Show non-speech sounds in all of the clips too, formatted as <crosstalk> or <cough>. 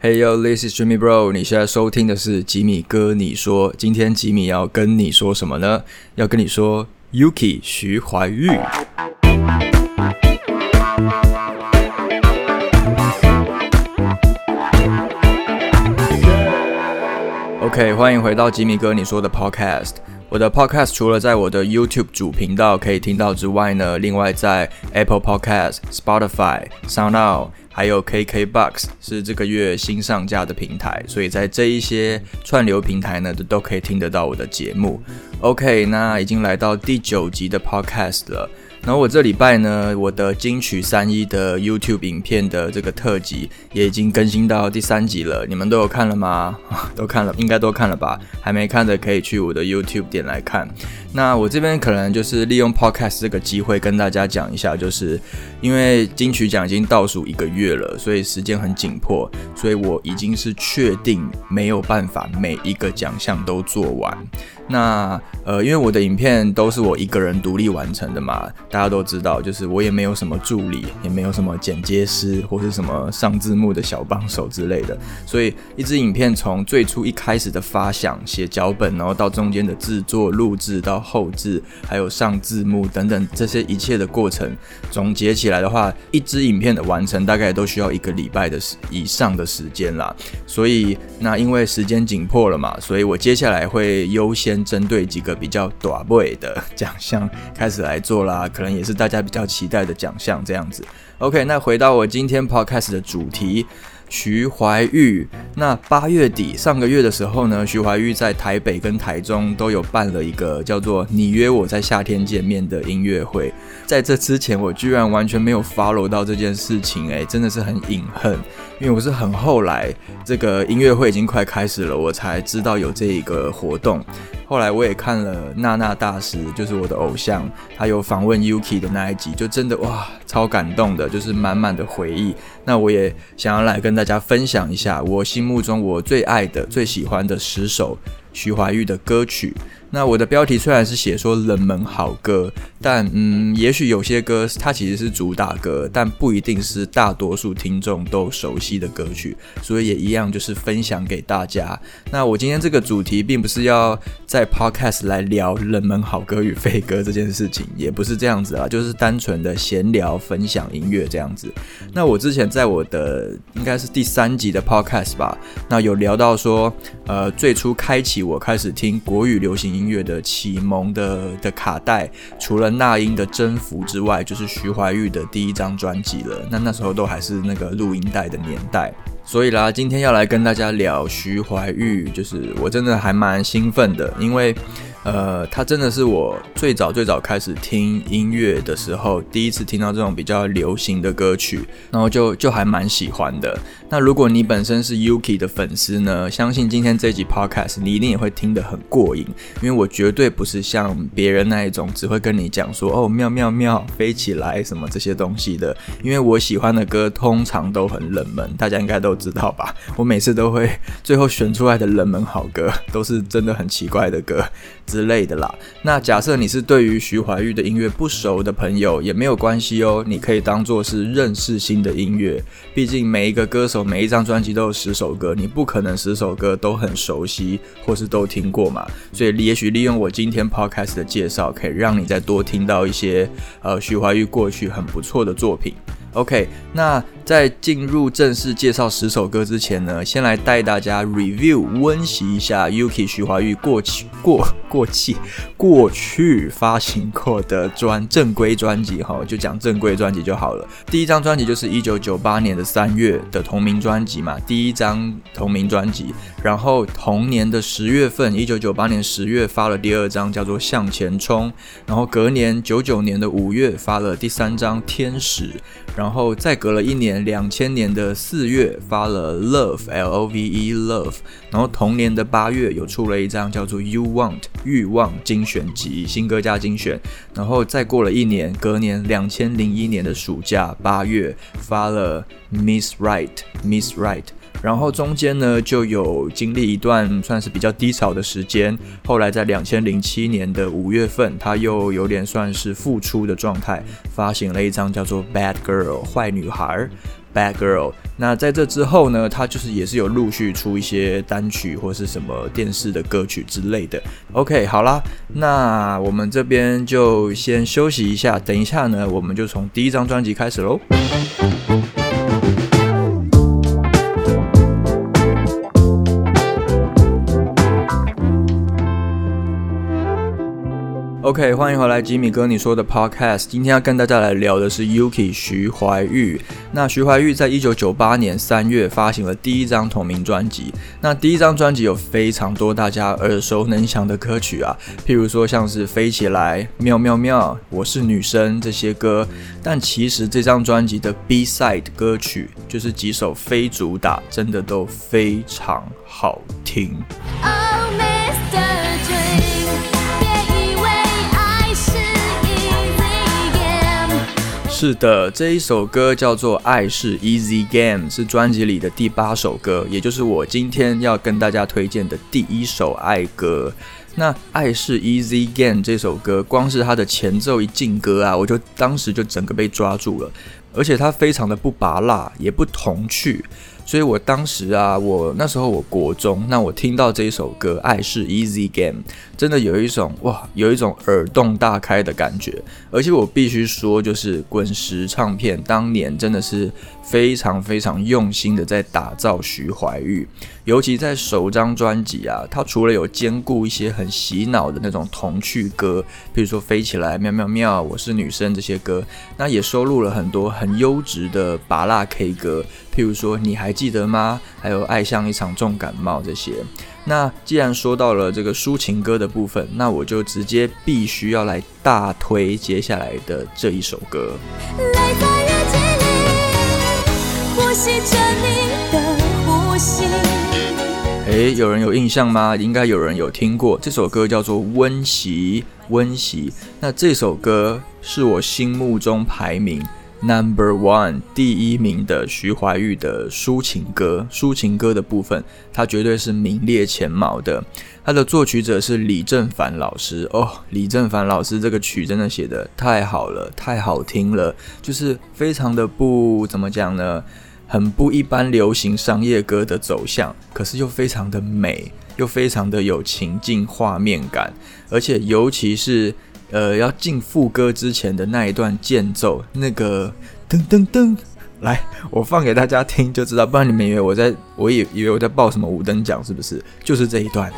Hey yo, this is Jimmy Bro。你现在收听的是吉米哥。你说，今天吉米要跟你说什么呢？要跟你说，Yuki 徐怀钰。OK，欢迎回到吉米哥你说的 Podcast。我的 Podcast 除了在我的 YouTube 主频道可以听到之外呢，另外在 Apple Podcast、Spotify、SoundOut。还有 KKBox 是这个月新上架的平台，所以在这一些串流平台呢，都都可以听得到我的节目。OK，那已经来到第九集的 Podcast 了。然后我这礼拜呢，我的金曲三一的 YouTube 影片的这个特辑也已经更新到第三集了，你们都有看了吗？<laughs> 都看了，应该都看了吧？还没看的可以去我的 YouTube 点来看。那我这边可能就是利用 Podcast 这个机会跟大家讲一下，就是因为金曲奖已经倒数一个月了，所以时间很紧迫，所以我已经是确定没有办法每一个奖项都做完。那呃，因为我的影片都是我一个人独立完成的嘛，大家都知道，就是我也没有什么助理，也没有什么剪接师或是什么上字幕的小帮手之类的，所以一支影片从最初一开始的发想、写脚本，然后到中间的制作、录制到后置，还有上字幕等等这些一切的过程，总结起来的话，一支影片的完成大概都需要一个礼拜的时以上的时间啦。所以那因为时间紧迫了嘛，所以我接下来会优先。针对几个比较短位的奖项开始来做啦，可能也是大家比较期待的奖项这样子。OK，那回到我今天 Podcast 的主题，徐怀钰。那八月底上个月的时候呢，徐怀钰在台北跟台中都有办了一个叫做“你约我在夏天见面”的音乐会。在这之前，我居然完全没有 follow 到这件事情，哎，真的是很隐恨，因为我是很后来这个音乐会已经快开始了，我才知道有这一个活动。后来我也看了娜娜大师，就是我的偶像，他有访问 Yuki 的那一集，就真的哇，超感动的，就是满满的回忆。那我也想要来跟大家分享一下我心目中我最爱的、最喜欢的十首徐怀钰的歌曲。那我的标题虽然是写说冷门好歌，但嗯，也许有些歌它其实是主打歌，但不一定是大多数听众都熟悉的歌曲，所以也一样就是分享给大家。那我今天这个主题并不是要在 podcast 来聊冷门好歌与废歌这件事情，也不是这样子啊，就是单纯的闲聊分享音乐这样子。那我之前在我的应该是第三集的 podcast 吧，那有聊到说，呃，最初开启我开始听国语流行。音乐的启蒙的的卡带，除了那英的《征服》之外，就是徐怀钰的第一张专辑了。那那时候都还是那个录音带的年代，所以啦，今天要来跟大家聊徐怀钰，就是我真的还蛮兴奋的，因为。呃，他真的是我最早最早开始听音乐的时候，第一次听到这种比较流行的歌曲，然后就就还蛮喜欢的。那如果你本身是 Yuki 的粉丝呢，相信今天这集 Podcast 你一定也会听得很过瘾，因为我绝对不是像别人那一种只会跟你讲说哦妙妙妙飞起来什么这些东西的，因为我喜欢的歌通常都很冷门，大家应该都知道吧？我每次都会 <laughs> 最后选出来的冷门好歌，都是真的很奇怪的歌。之类的啦。那假设你是对于徐怀钰的音乐不熟的朋友，也没有关系哦。你可以当做是认识新的音乐。毕竟每一个歌手每一张专辑都有十首歌，你不可能十首歌都很熟悉或是都听过嘛。所以也许利用我今天 podcast 的介绍，可以让你再多听到一些呃徐怀钰过去很不错的作品。OK，那。在进入正式介绍十首歌之前呢，先来带大家 review 温习一下 Yuki 徐怀钰过去过过气过去发行过的专正规专辑哈，就讲正规专辑就好了。第一张专辑就是一九九八年的三月的同名专辑嘛，第一张同名专辑。然后同年的十月份，一九九八年十月发了第二张叫做向前冲。然后隔年九九年的五月发了第三张天使。然后再隔了一年。两千年的四月发了 Love L O V E Love，然后同年的八月有出了一张叫做 You Want 欲望精选集新歌加精选，然后再过了一年，隔年两千零一年的暑假八月发了 Miss Right Miss Right。然后中间呢，就有经历一段算是比较低潮的时间。后来在两千零七年的五月份，他又有点算是复出的状态，发行了一张叫做《Bad Girl》坏女孩。Bad Girl。那在这之后呢，他就是也是有陆续出一些单曲或是什么电视的歌曲之类的。OK，好啦，那我们这边就先休息一下，等一下呢，我们就从第一张专辑开始喽。OK，欢迎回来，吉米哥你说的 Podcast。今天要跟大家来聊的是 Yuki 徐怀钰。那徐怀钰在一九九八年三月发行了第一张同名专辑。那第一张专辑有非常多大家耳熟能详的歌曲啊，譬如说像是飞起来、妙妙妙、我是女生这些歌。但其实这张专辑的 B side 歌曲，就是几首非主打，真的都非常好听。是的，这一首歌叫做《爱是 Easy Game》，是专辑里的第八首歌，也就是我今天要跟大家推荐的第一首爱歌。那《爱是 Easy Game》这首歌，光是它的前奏一进歌啊，我就当时就整个被抓住了，而且它非常的不拔辣，也不童趣。所以我当时啊，我那时候我国中，那我听到这一首歌《爱是 Easy Game》，真的有一种哇，有一种耳洞大开的感觉。而且我必须说，就是滚石唱片当年真的是非常非常用心的在打造徐怀钰，尤其在首张专辑啊，它除了有兼顾一些很洗脑的那种童趣歌，比如说飞起来、喵喵喵、我是女生这些歌，那也收录了很多很优质的拔辣 K 歌。譬如说，你还记得吗？还有爱像一场重感冒这些。那既然说到了这个抒情歌的部分，那我就直接必须要来大推接下来的这一首歌。诶，有人有印象吗？应该有人有听过这首歌，叫做《温习温习》。那这首歌是我心目中排名。Number one，第一名的徐怀钰的抒情歌，抒情歌的部分，它绝对是名列前茅的。它的作曲者是李正凡老师哦，李正凡老师这个曲真的写的太好了，太好听了，就是非常的不怎么讲呢，很不一般流行商业歌的走向，可是又非常的美，又非常的有情境画面感，而且尤其是。呃，要进副歌之前的那一段间奏，那个噔噔噔，来，我放给大家听就知道，不然你们以为我在，我以以为我在报什么五等奖，是不是？就是这一段。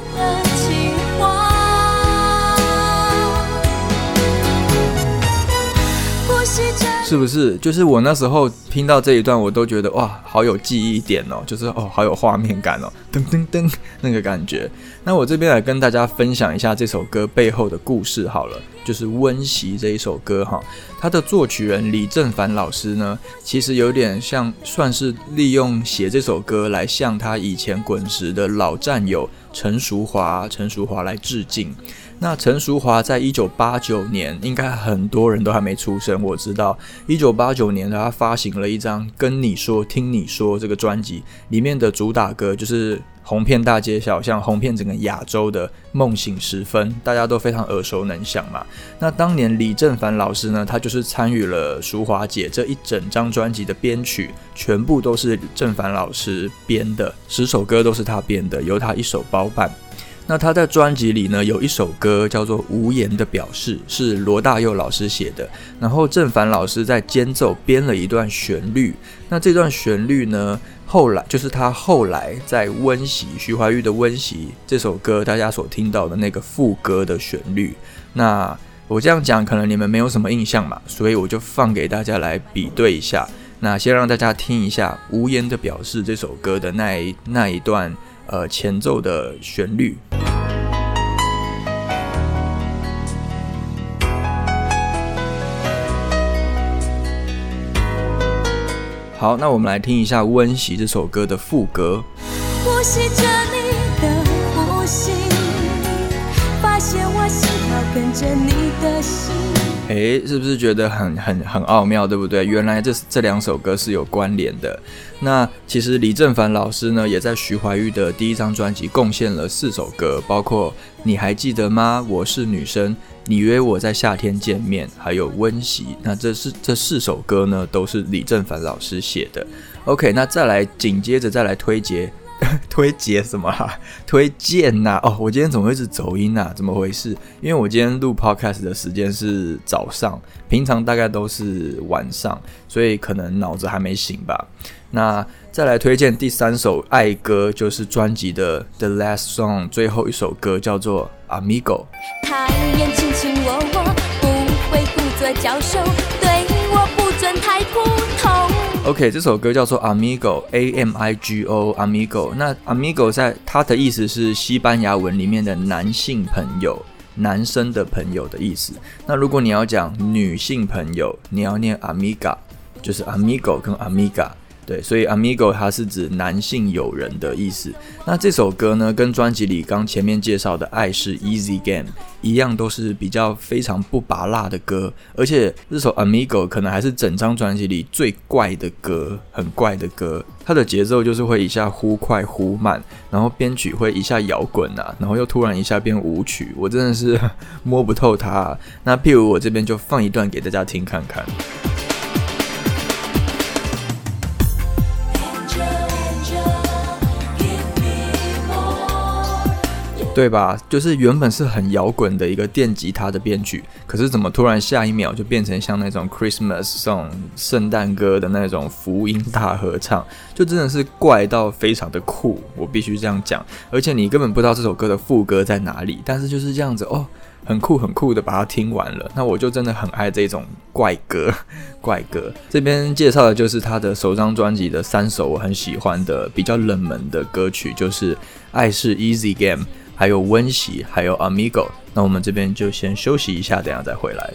是不是？就是我那时候听到这一段，我都觉得哇，好有记忆点哦，就是哦，好有画面感哦，噔噔噔那个感觉。那我这边来跟大家分享一下这首歌背后的故事好了，就是《温习》这一首歌哈，它的作曲人李正凡老师呢，其实有点像算是利用写这首歌来向他以前滚石的老战友陈淑华、陈淑华来致敬。那陈淑华在一九八九年，应该很多人都还没出生。我知道，一九八九年他发行了一张《跟你说听你说》这个专辑，里面的主打歌就是红遍大街小巷、红遍整个亚洲的《梦醒时分》，大家都非常耳熟能详嘛。那当年李正凡老师呢，他就是参与了淑华姐这一整张专辑的编曲，全部都是正凡老师编的，十首歌都是他编的，由他一手包办。那他在专辑里呢，有一首歌叫做《无言的表示》，是罗大佑老师写的。然后郑凡老师在间奏编了一段旋律。那这段旋律呢，后来就是他后来在《温习》徐怀钰的《温习》这首歌，大家所听到的那个副歌的旋律。那我这样讲，可能你们没有什么印象嘛，所以我就放给大家来比对一下。那先让大家听一下《无言的表示》这首歌的那一那一段呃前奏的旋律。好，那我们来听一下《温习》这首歌的副歌。呼吸着你的呼吸，发现我心跳跟着你的心。诶，是不是觉得很很很奥妙，对不对？原来这这两首歌是有关联的。那其实李正凡老师呢，也在徐怀钰的第一张专辑贡献了四首歌，包括你还记得吗？我是女生，你约我在夏天见面，还有温习。那这是这四首歌呢，都是李正凡老师写的。OK，那再来紧接着再来推荐。<laughs> 推荐什么啦？推荐呐！哦，我今天怎么会是走音呐？怎么回事？因为我今天录 podcast 的时间是早上，平常大概都是晚上，所以可能脑子还没醒吧。那再来推荐第三首爱歌，就是专辑的 The Last Song 最后一首歌，叫做 Amigo。他眼卿卿我我，不会故作娇羞，对我不准太普通。OK，这首歌叫做 Amigo，A M I G O，Amigo。那 Amigo 在它的意思是西班牙文里面的男性朋友，男生的朋友的意思。那如果你要讲女性朋友，你要念 Amiga，就是 Amigo 跟 Amiga。对，所以 amigo 它是指男性友人的意思。那这首歌呢，跟专辑里刚前面介绍的《爱是 Easy Game》一样，都是比较非常不拔辣的歌。而且这首 amigo 可能还是整张专辑里最怪的歌，很怪的歌。它的节奏就是会一下忽快忽慢，然后编曲会一下摇滚啊，然后又突然一下变舞曲，我真的是摸不透它。那譬如我这边就放一段给大家听看看。对吧？就是原本是很摇滚的一个电吉他的编曲，可是怎么突然下一秒就变成像那种 Christmas song 圣诞歌的那种福音大合唱，就真的是怪到非常的酷，我必须这样讲。而且你根本不知道这首歌的副歌在哪里，但是就是这样子哦，很酷很酷的把它听完了。那我就真的很爱这种怪歌，怪歌。这边介绍的就是他的首张专辑的三首我很喜欢的比较冷门的歌曲，就是《爱是 Easy Game》。还有温习，还有 Amigo，那我们这边就先休息一下，等下再回来。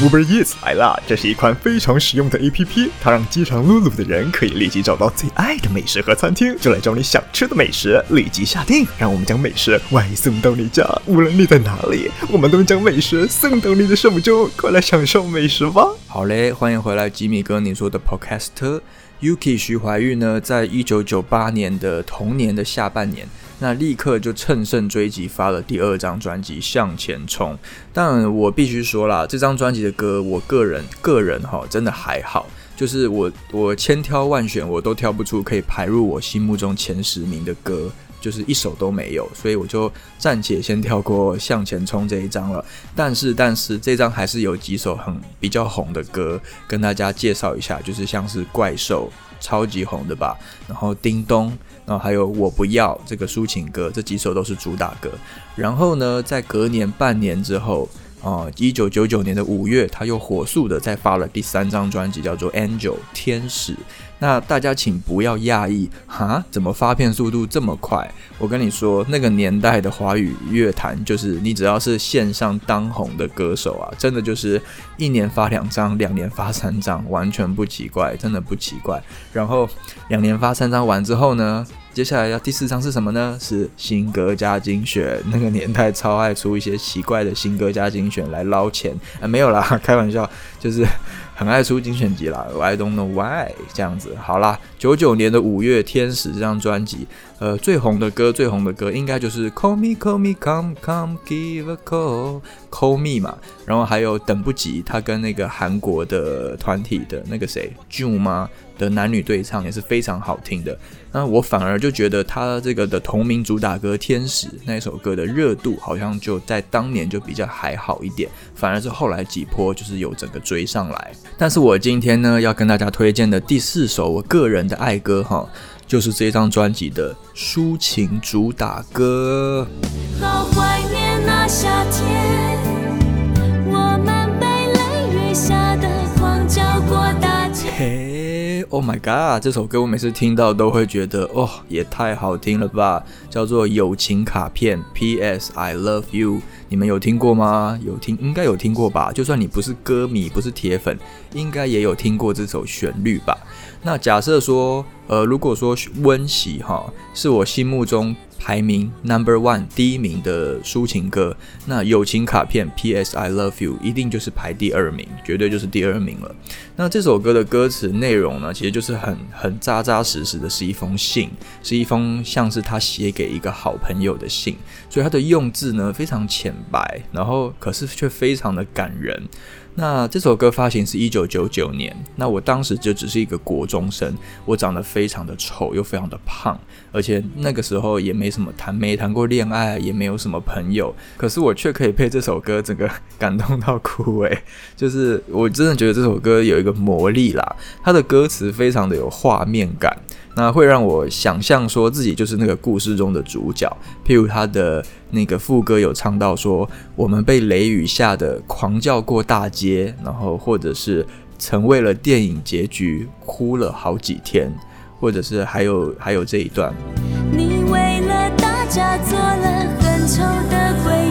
Uber Eats 来啦！这是一款非常实用的 APP，它让饥肠辘辘的人可以立即找到最爱的美食和餐厅，就来找你想吃的美食，立即下定，让我们将美食外送到你家。无论你在哪里，我们都将美食送到你的手中，快来享受美食吧！好嘞，欢迎回来，吉米哥，你说的 Podcast Yuki 徐怀钰呢，在一九九八年的同年的下半年。那立刻就乘胜追击，发了第二张专辑《向前冲》。但我必须说啦，这张专辑的歌，我个人个人哈，真的还好。就是我我千挑万选，我都挑不出可以排入我心目中前十名的歌，就是一首都没有。所以我就暂且先跳过《向前冲》这一张了。但是但是这张还是有几首很比较红的歌，跟大家介绍一下，就是像是《怪兽》。超级红的吧，然后叮咚，然后还有我不要这个抒情歌，这几首都是主打歌。然后呢，在隔年半年之后。哦，一九九九年的五月，他又火速的再发了第三张专辑，叫做《Angel》天使。那大家请不要讶异，哈，怎么发片速度这么快？我跟你说，那个年代的华语乐坛，就是你只要是线上当红的歌手啊，真的就是一年发两张，两年发三张，完全不奇怪，真的不奇怪。然后两年发三张完之后呢？接下来要第四张是什么呢？是新歌加精选。那个年代超爱出一些奇怪的新歌加精选来捞钱啊，没有啦，开玩笑，就是很爱出精选集啦。I don't know why 这样子。好啦，九九年的五月天使这张专辑，呃，最红的歌，最红的歌应该就是 Call Me Call Me Come Come Give a Call Call Me 嘛。然后还有等不及，他跟那个韩国的团体的那个谁 June 吗？的男女对唱也是非常好听的，那我反而就觉得他这个的同名主打歌《天使》那首歌的热度好像就在当年就比较还好一点，反而是后来几波就是有整个追上来。但是我今天呢要跟大家推荐的第四首我个人的爱歌哈，就是这张专辑的抒情主打歌。好怀念那夏天，我们被雷雨下的光照过大街。Oh my god！这首歌我每次听到都会觉得，哦，也太好听了吧！叫做《友情卡片》，P.S. I love you。你们有听过吗？有听，应该有听过吧？就算你不是歌迷，不是铁粉，应该也有听过这首旋律吧？那假设说，呃，如果说温习哈，是我心目中。排名 number one 第一名的抒情歌，那友情卡片 P.S. I love you 一定就是排第二名，绝对就是第二名了。那这首歌的歌词内容呢，其实就是很很扎扎实实的，是一封信，是一封像是他写给一个好朋友的信，所以他的用字呢非常浅白，然后可是却非常的感人。那这首歌发行是一九九九年，那我当时就只是一个国中生，我长得非常的丑，又非常的胖，而且那个时候也没什么谈，没谈过恋爱，也没有什么朋友，可是我却可以被这首歌整个感动到哭诶，<laughs> 就是我真的觉得这首歌有一个魔力啦，它的歌词非常的有画面感。那会让我想象说自己就是那个故事中的主角，譬如他的那个副歌有唱到说，我们被雷雨吓得狂叫过大街，然后或者是曾为了电影结局哭了好几天，或者是还有还有这一段。你为了大家做了很丑的鬼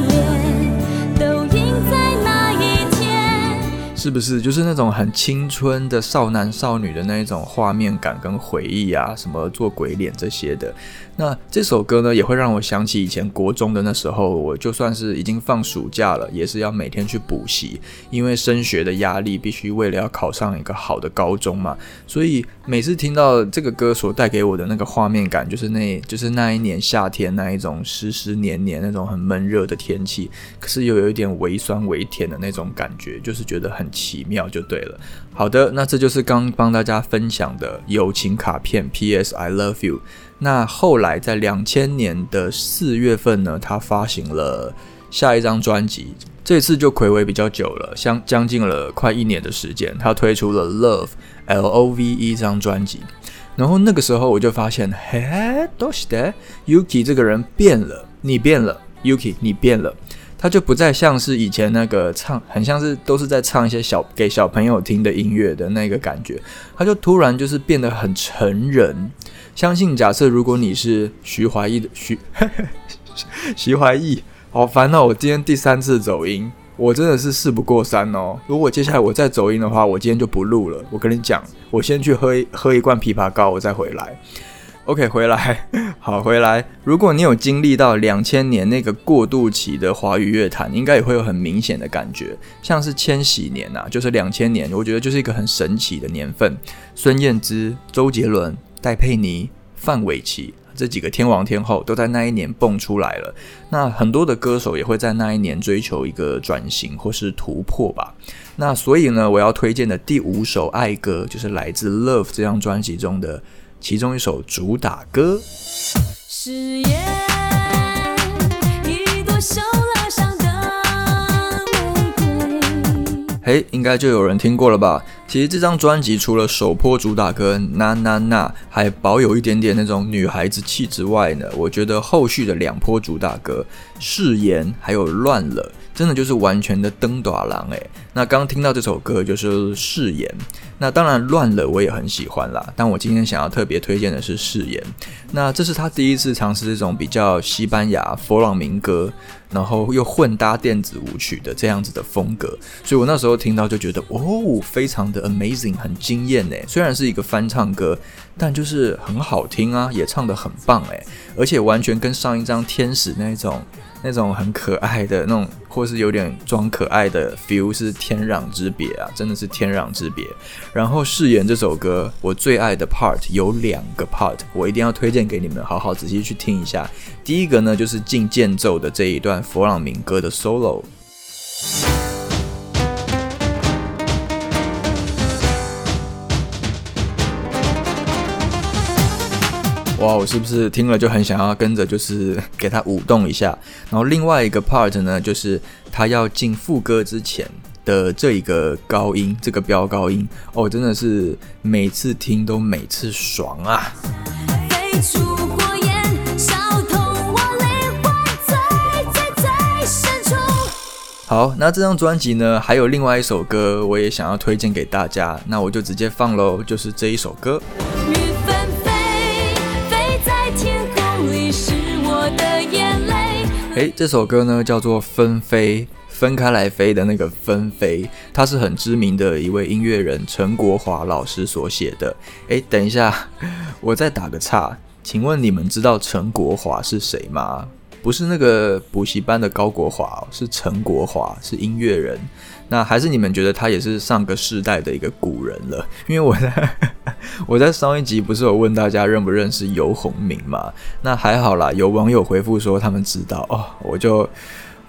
是不是就是那种很青春的少男少女的那一种画面感跟回忆啊？什么做鬼脸这些的。那这首歌呢，也会让我想起以前国中的那时候，我就算是已经放暑假了，也是要每天去补习，因为升学的压力，必须为了要考上一个好的高中嘛。所以每次听到这个歌所带给我的那个画面感，就是那，就是那一年夏天那一种湿湿黏黏那种很闷热的天气，可是又有一点微酸微甜的那种感觉，就是觉得很奇妙，就对了。好的，那这就是刚帮大家分享的友情卡片，P.S. I love you。那后来在两千年的四月份呢，他发行了下一张专辑，这次就暌违比较久了，相将近了快一年的时间，他推出了 Love L O V E 这张专辑。然后那个时候我就发现，嘿，都是的，Yuki 这个人变了，你变了，Yuki 你变了，他就不再像是以前那个唱，很像是都是在唱一些小给小朋友听的音乐的那个感觉，他就突然就是变得很成人。相信假设，如果你是徐怀义的徐 <laughs> 徐怀义，好烦哦！我今天第三次走音，我真的是事不过三哦。如果接下来我再走音的话，我今天就不录了。我跟你讲，我先去喝一喝一罐枇杷膏，我再回来。OK，回来好回来。如果你有经历到两千年那个过渡期的华语乐坛，应该也会有很明显的感觉，像是千禧年呐，就是两千年，我觉得就是一个很神奇的年份。孙燕姿、周杰伦。戴佩妮、范玮琪这几个天王天后都在那一年蹦出来了。那很多的歌手也会在那一年追求一个转型或是突破吧。那所以呢，我要推荐的第五首爱歌就是来自《Love》这张专辑中的其中一首主打歌。嘿，应该就有人听过了吧？其实这张专辑除了首播主打歌《那那那》还保有一点点那种女孩子气之外呢，我觉得后续的两波主打歌《誓言》还有《乱了》。真的就是完全的登短郎诶。那刚听到这首歌就是誓言，那当然乱了我也很喜欢啦。但我今天想要特别推荐的是誓言，那这是他第一次尝试这种比较西班牙佛朗明哥，然后又混搭电子舞曲的这样子的风格，所以我那时候听到就觉得哦，非常的 amazing，很惊艳诶。虽然是一个翻唱歌，但就是很好听啊，也唱得很棒诶，而且完全跟上一张天使那种。那种很可爱的那种，或是有点装可爱的 feel 是天壤之别啊，真的是天壤之别。然后誓言这首歌，我最爱的 part 有两个 part，我一定要推荐给你们，好好仔细去听一下。第一个呢，就是进间奏的这一段弗朗明哥的 solo。哇，我是不是听了就很想要跟着，就是 <laughs> 给他舞动一下？然后另外一个 part 呢，就是他要进副歌之前的这一个高音，这个飙高音哦，真的是每次听都每次爽啊！好，那这张专辑呢，还有另外一首歌，我也想要推荐给大家，那我就直接放喽，就是这一首歌。诶，这首歌呢叫做《分飞》，分开来飞的那个分飞，它是很知名的一位音乐人陈国华老师所写的。诶，等一下，我再打个岔，请问你们知道陈国华是谁吗？不是那个补习班的高国华，是陈国华，是音乐人。那还是你们觉得他也是上个世代的一个古人了？因为我在 <laughs> 我在上一集不是有问大家认不认识游鸿明嘛？那还好啦，有网友回复说他们知道哦，我就。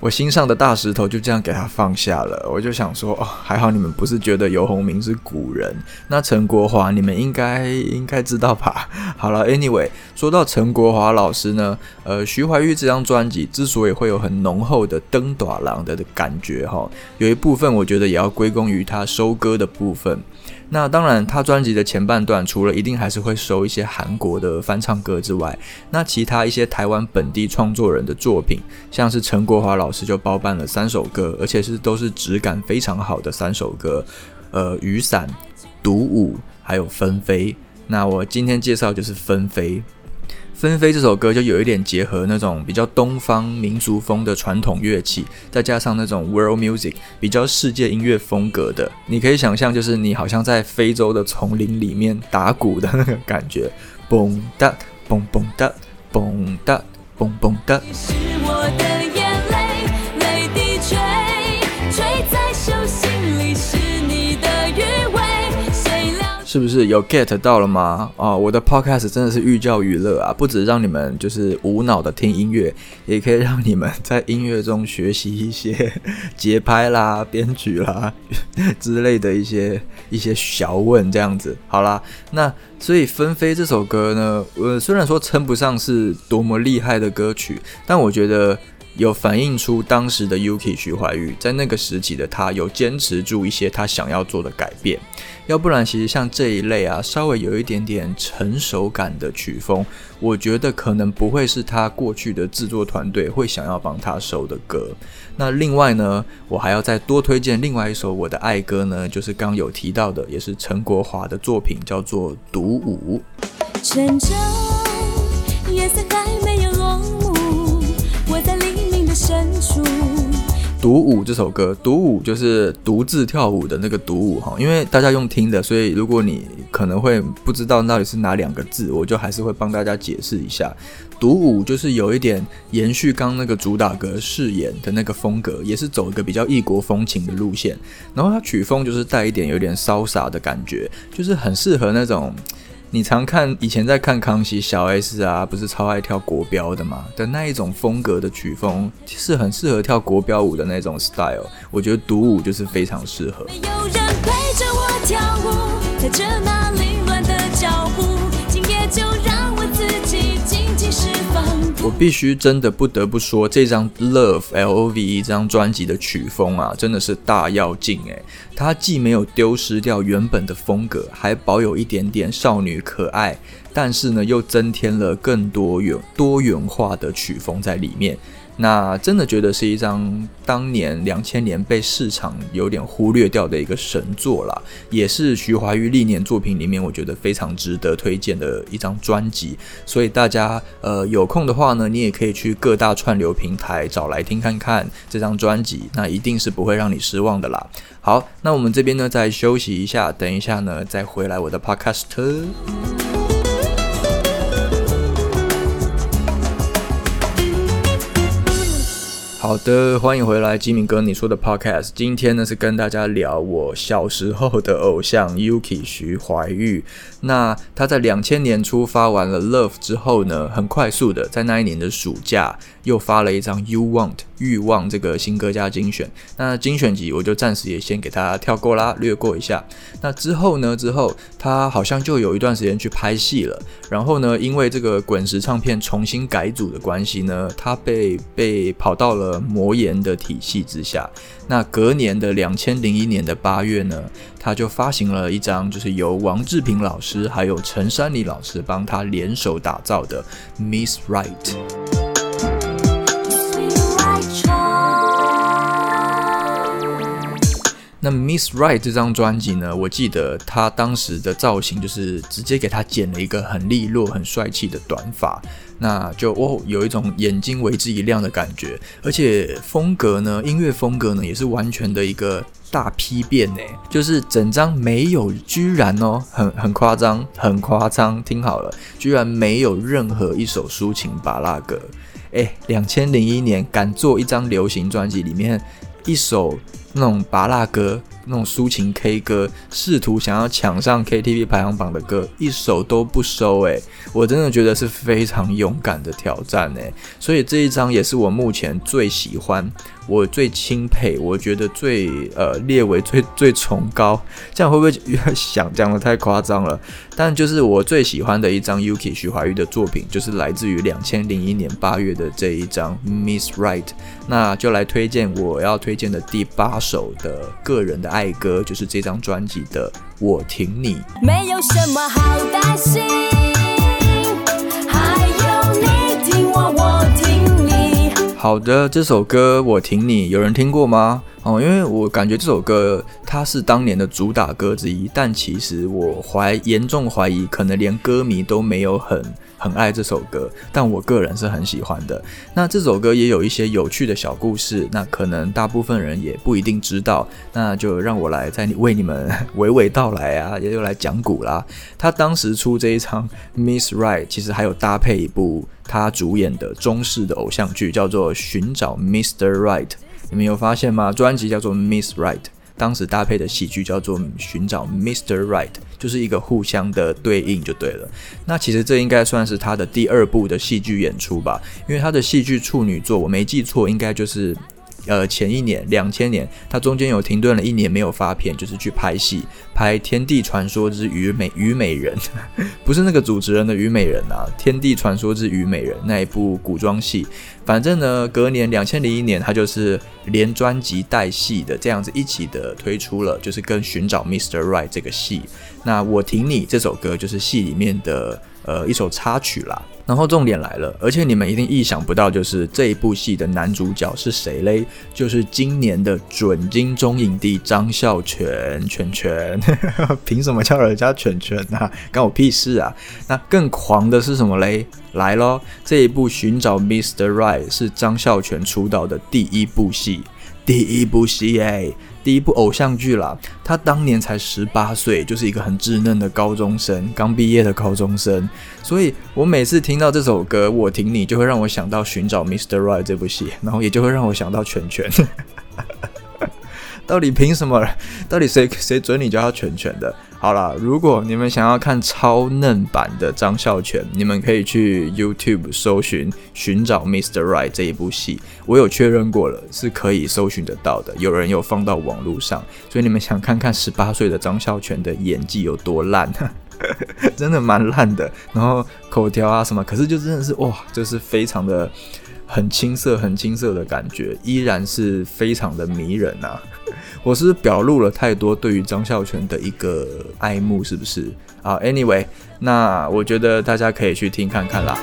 我心上的大石头就这样给他放下了。我就想说，哦，还好你们不是觉得游鸿明是古人，那陈国华你们应该应该知道吧？<laughs> 好了，Anyway，说到陈国华老师呢，呃，徐怀钰这张专辑之所以会有很浓厚的登短郎的感觉哈，有一部分我觉得也要归功于他收歌的部分。那当然，他专辑的前半段除了一定还是会收一些韩国的翻唱歌之外，那其他一些台湾本地创作人的作品，像是陈国华老师就包办了三首歌，而且是都是质感非常好的三首歌，呃，雨伞、独舞还有纷飞。那我今天介绍就是纷飞。纷飞这首歌就有一点结合那种比较东方民族风的传统乐器，再加上那种 world music 比较世界音乐风格的，你可以想象就是你好像在非洲的丛林里面打鼓的那个感觉，嘣哒嘣嘣哒嘣哒嘣嘣哒。是我的眼泪，泪滴吹吹在手心是不是有 get 到了吗？啊，我的 podcast 真的是寓教于乐啊，不止让你们就是无脑的听音乐，也可以让你们在音乐中学习一些节拍啦、编曲啦之类的一些一些小问这样子。好啦，那所以《纷飞》这首歌呢，呃，虽然说称不上是多么厉害的歌曲，但我觉得。有反映出当时的 Yuki 徐怀钰在那个时期的他有坚持住一些他想要做的改变，要不然其实像这一类啊稍微有一点点成熟感的曲风，我觉得可能不会是他过去的制作团队会想要帮他收的歌。那另外呢，我还要再多推荐另外一首我的爱歌呢，就是刚有提到的，也是陈国华的作品，叫做《独舞》。独舞这首歌，独舞就是独自跳舞的那个独舞哈，因为大家用听的，所以如果你可能会不知道到底是哪两个字，我就还是会帮大家解释一下。独舞就是有一点延续刚那个主打歌饰演的那个风格，也是走一个比较异国风情的路线，然后它曲风就是带一点有点潇洒的感觉，就是很适合那种。你常看以前在看康熙小 S 啊，不是超爱跳国标的吗？的那一种风格的曲风，是很适合跳国标舞的那种 style。我觉得独舞就是非常适合。有人陪着我跳舞在这漫我必须真的不得不说，这张 Love L O V E 这张专辑的曲风啊，真的是大要进诶。它既没有丢失掉原本的风格，还保有一点点少女可爱，但是呢，又增添了更多元多元化的曲风在里面。那真的觉得是一张当年两千年被市场有点忽略掉的一个神作啦，也是徐怀钰历年作品里面我觉得非常值得推荐的一张专辑。所以大家呃有空的话呢，你也可以去各大串流平台找来听看看这张专辑，那一定是不会让你失望的啦。好，那我们这边呢再休息一下，等一下呢再回来我的 podcast。好的，欢迎回来，吉米哥，你说的 podcast。今天呢是跟大家聊我小时候的偶像 Yuki 徐怀钰。那他在两千年初发完了 Love 之后呢，很快速的在那一年的暑假又发了一张 You Want 欲望这个新歌加精选。那精选集我就暂时也先给他跳过啦，略过一下。那之后呢，之后他好像就有一段时间去拍戏了。然后呢，因为这个滚石唱片重新改组的关系呢，他被被跑到了魔岩的体系之下。那隔年的两千零一年的八月呢，他就发行了一张，就是由王志平老师还有陈珊妮老师帮他联手打造的《Miss Right》。那《Miss Right》这张专辑呢，我记得他当时的造型就是直接给他剪了一个很利落、很帅气的短发。那就哦，有一种眼睛为之一亮的感觉，而且风格呢，音乐风格呢，也是完全的一个大批变呢，就是整张没有，居然哦，很很夸张，很夸张，听好了，居然没有任何一首抒情巴拉歌。哎，两千零一年敢做一张流行专辑，里面一首那种拔辣歌。那种抒情 K 歌，试图想要抢上 KTV 排行榜的歌，一首都不收诶，我真的觉得是非常勇敢的挑战诶，所以这一张也是我目前最喜欢。我最钦佩，我觉得最呃列为最最崇高，这样会不会想讲的太夸张了？但就是我最喜欢的一张 Yuki 徐怀钰的作品，就是来自于两千零一年八月的这一张 Miss Right，那就来推荐我要推荐的第八首的个人的爱歌，就是这张专辑的《我挺你》。没有什么好担心。好的，这首歌我挺你，有人听过吗？哦，因为我感觉这首歌它是当年的主打歌之一，但其实我怀严重怀疑，可能连歌迷都没有很。很爱这首歌，但我个人是很喜欢的。那这首歌也有一些有趣的小故事，那可能大部分人也不一定知道。那就让我来在为你们 <laughs> 娓娓道来啊，也就来讲古啦。他当时出这一场 Miss Right，其实还有搭配一部他主演的中式的偶像剧，叫做《寻找 Mister Right》。你们有发现吗？专辑叫做 Miss Right。当时搭配的喜剧叫做《寻找 Mister Right》，就是一个互相的对应就对了。那其实这应该算是他的第二部的戏剧演出吧，因为他的戏剧处女作，我没记错，应该就是。呃，前一年两千年，他中间有停顿了一年没有发片，就是去拍戏，拍《天地传说之虞美虞美人》，<laughs> 不是那个主持人的虞美人啊，《天地传说之虞美人》那一部古装戏。反正呢，隔年两千零一年，他就是连专辑带戏的这样子一起的推出了，就是跟寻找 Mr. Right 这个戏。那我挺你这首歌就是戏里面的呃一首插曲啦。然后重点来了，而且你们一定意想不到，就是这一部戏的男主角是谁嘞？就是今年的准金钟影帝张孝全，全全，<laughs> 凭什么叫人家全全啊？关我屁事啊！那更狂的是什么嘞？来咯，这一部《寻找 Mr. Right》是张孝全出道的第一部戏，第一部戏哎。第一部偶像剧啦，他当年才十八岁，就是一个很稚嫩的高中生，刚毕业的高中生。所以我每次听到这首歌《我挺你》，就会让我想到《寻找 Mr. Right》这部戏，然后也就会让我想到全全。到底凭什么？<laughs> 到底谁谁准你叫他全全的？好了，如果你们想要看超嫩版的张孝全，你们可以去 YouTube 搜寻《寻找 Mr. Right》这一部戏，我有确认过了，是可以搜寻得到的。有人有放到网络上，所以你们想看看十八岁的张孝全的演技有多烂，<laughs> 真的蛮烂的。然后口条啊什么，可是就真的是哇，就是非常的很青涩、很青涩的感觉，依然是非常的迷人啊。<laughs> 我是表露了太多对于张孝全的一个爱慕，是不是啊？Anyway，那我觉得大家可以去听看看啦。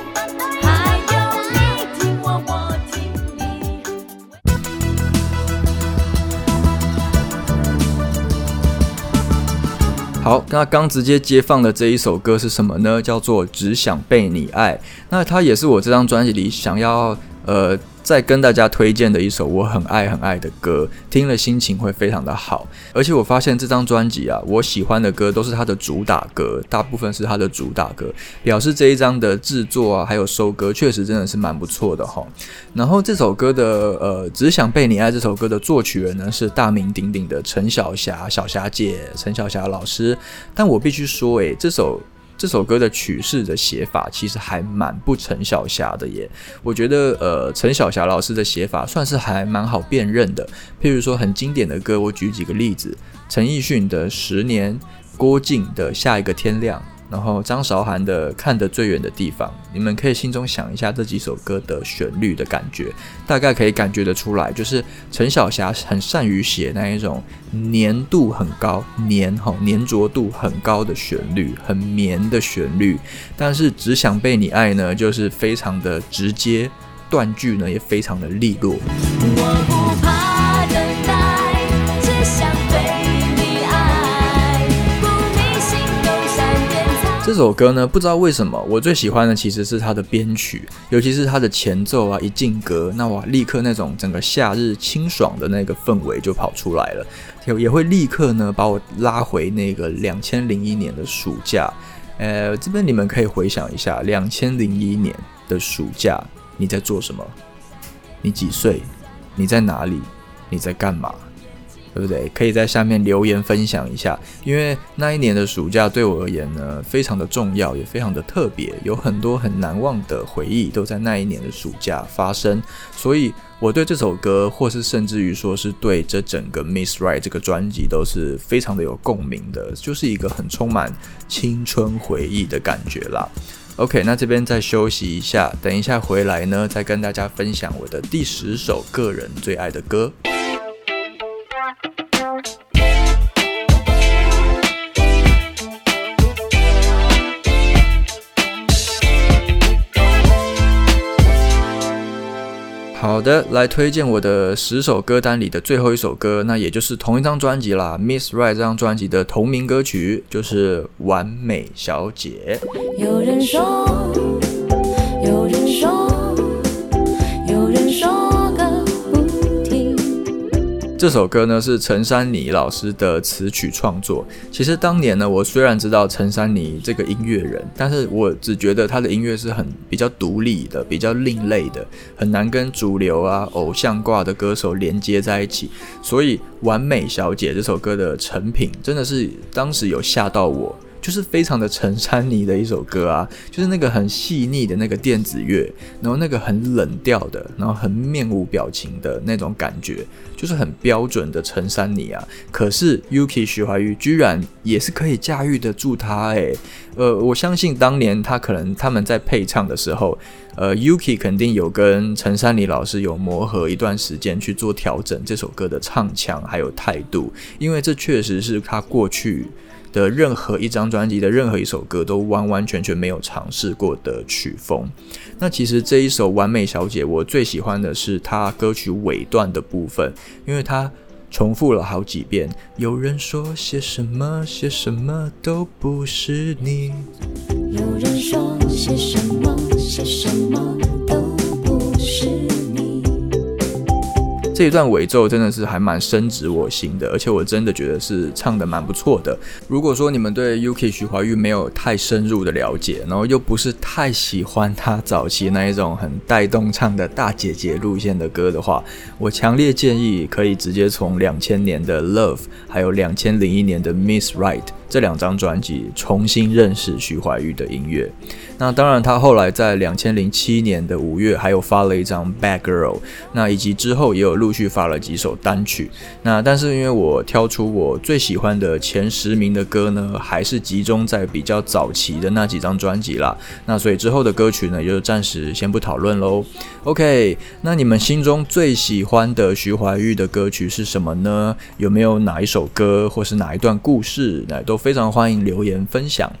好，那刚直接接放的这一首歌是什么呢？叫做《只想被你爱》。那它也是我这张专辑里想要呃。再跟大家推荐的一首我很爱很爱的歌，听了心情会非常的好。而且我发现这张专辑啊，我喜欢的歌都是它的主打歌，大部分是它的主打歌，表示这一张的制作啊，还有收歌确实真的是蛮不错的哈。然后这首歌的呃，只想被你爱这首歌的作曲人呢是大名鼎鼎的陈小霞，小霞姐，陈小霞老师。但我必须说，诶，这首。这首歌的曲式的写法其实还蛮不陈小霞的耶，我觉得呃陈小霞老师的写法算是还蛮好辨认的。譬如说很经典的歌，我举几个例子：陈奕迅的《十年》，郭靖的《下一个天亮》。然后张韶涵的《看得最远的地方》，你们可以心中想一下这几首歌的旋律的感觉，大概可以感觉得出来，就是陈小霞很善于写那一种粘度很高、粘哈粘着度很高的旋律，很绵的旋律。但是只想被你爱呢，就是非常的直接，断句呢也非常的利落。这首歌呢，不知道为什么我最喜欢的其实是它的编曲，尤其是它的前奏啊，一进歌，那我立刻那种整个夏日清爽的那个氛围就跑出来了，也也会立刻呢把我拉回那个两千零一年的暑假。呃，这边你们可以回想一下，两千零一年的暑假你在做什么？你几岁？你在哪里？你在干嘛？对不对？可以在下面留言分享一下，因为那一年的暑假对我而言呢，非常的重要，也非常的特别，有很多很难忘的回忆都在那一年的暑假发生。所以我对这首歌，或是甚至于说是对这整个 Miss Right 这个专辑，都是非常的有共鸣的，就是一个很充满青春回忆的感觉啦。OK，那这边再休息一下，等一下回来呢，再跟大家分享我的第十首个人最爱的歌。好的，来推荐我的十首歌单里的最后一首歌，那也就是同一张专辑啦，《Miss Right》这张专辑的同名歌曲就是《完美小姐》。有人说，这首歌呢是陈珊妮老师的词曲创作。其实当年呢，我虽然知道陈珊妮这个音乐人，但是我只觉得她的音乐是很比较独立的、比较另类的，很难跟主流啊、偶像挂的歌手连接在一起。所以《完美小姐》这首歌的成品，真的是当时有吓到我。就是非常的陈珊妮的一首歌啊，就是那个很细腻的那个电子乐，然后那个很冷调的，然后很面无表情的那种感觉，就是很标准的陈珊妮啊。可是 Yuki 徐怀钰居然也是可以驾驭得住他诶。呃，我相信当年他可能他们在配唱的时候，呃，Yuki 肯定有跟陈珊妮老师有磨合一段时间去做调整这首歌的唱腔还有态度，因为这确实是他过去。的任何一张专辑的任何一首歌都完完全全没有尝试过的曲风。那其实这一首《完美小姐》，我最喜欢的是它歌曲尾段的部分，因为它重复了好几遍。有人说写什么写什么都不是你。有人说写什么写什么都这一段尾奏真的是还蛮深植我心的，而且我真的觉得是唱的蛮不错的。如果说你们对 UK 徐怀钰没有太深入的了解，然后又不是太喜欢她早期那一种很带动唱的大姐姐路线的歌的话，我强烈建议可以直接从两千年的 Love，还有两千零一年的 Miss Right。这两张专辑重新认识徐怀钰的音乐。那当然，他后来在两千零七年的五月还有发了一张《Bad Girl》，那以及之后也有陆续发了几首单曲。那但是因为我挑出我最喜欢的前十名的歌呢，还是集中在比较早期的那几张专辑啦。那所以之后的歌曲呢，就暂时先不讨论喽。OK，那你们心中最喜欢的徐怀钰的歌曲是什么呢？有没有哪一首歌或是哪一段故事？那都。非常欢迎留言分享。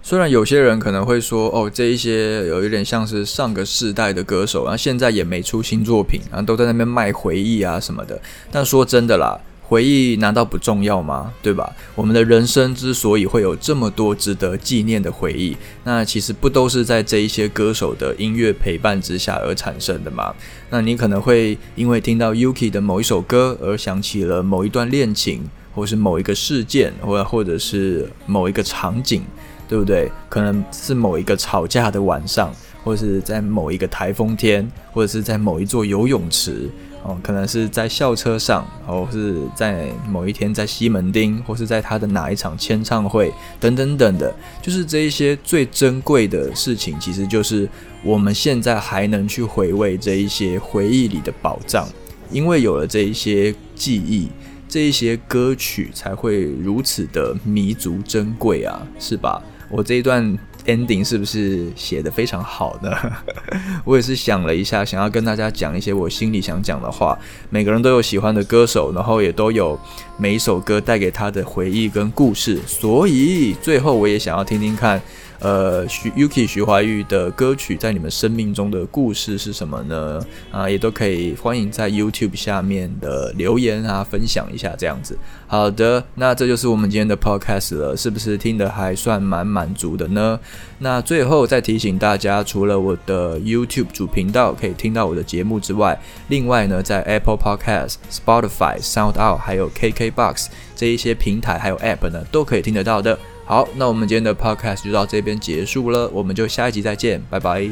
虽然有些人可能会说，哦，这一些有一点像是上个世代的歌手，然后现在也没出新作品，然后都在那边卖回忆啊什么的。但说真的啦，回忆难道不重要吗？对吧？我们的人生之所以会有这么多值得纪念的回忆，那其实不都是在这一些歌手的音乐陪伴之下而产生的吗？那你可能会因为听到 Yuki 的某一首歌而想起了某一段恋情。或是某一个事件，或或者是某一个场景，对不对？可能是某一个吵架的晚上，或是在某一个台风天，或者是在某一座游泳池，哦，可能是在校车上，或是在某一天在西门町，或是在他的哪一场签唱会，等等等的，就是这一些最珍贵的事情，其实就是我们现在还能去回味这一些回忆里的宝藏，因为有了这一些记忆。这些歌曲才会如此的弥足珍贵啊，是吧？我这一段 ending 是不是写的非常好呢？<laughs> 我也是想了一下，想要跟大家讲一些我心里想讲的话。每个人都有喜欢的歌手，然后也都有每一首歌带给他的回忆跟故事，所以最后我也想要听听看。呃，徐 Yuki 徐怀钰的歌曲在你们生命中的故事是什么呢？啊，也都可以欢迎在 YouTube 下面的留言啊，分享一下这样子。好的，那这就是我们今天的 Podcast 了，是不是听得还算蛮满足的呢？那最后再提醒大家，除了我的 YouTube 主频道可以听到我的节目之外，另外呢，在 Apple Podcast、Spotify、SoundOut 还有 KKBox 这一些平台还有 App 呢，都可以听得到的。好，那我们今天的 Podcast 就到这边结束了，我们就下一集再见，拜拜。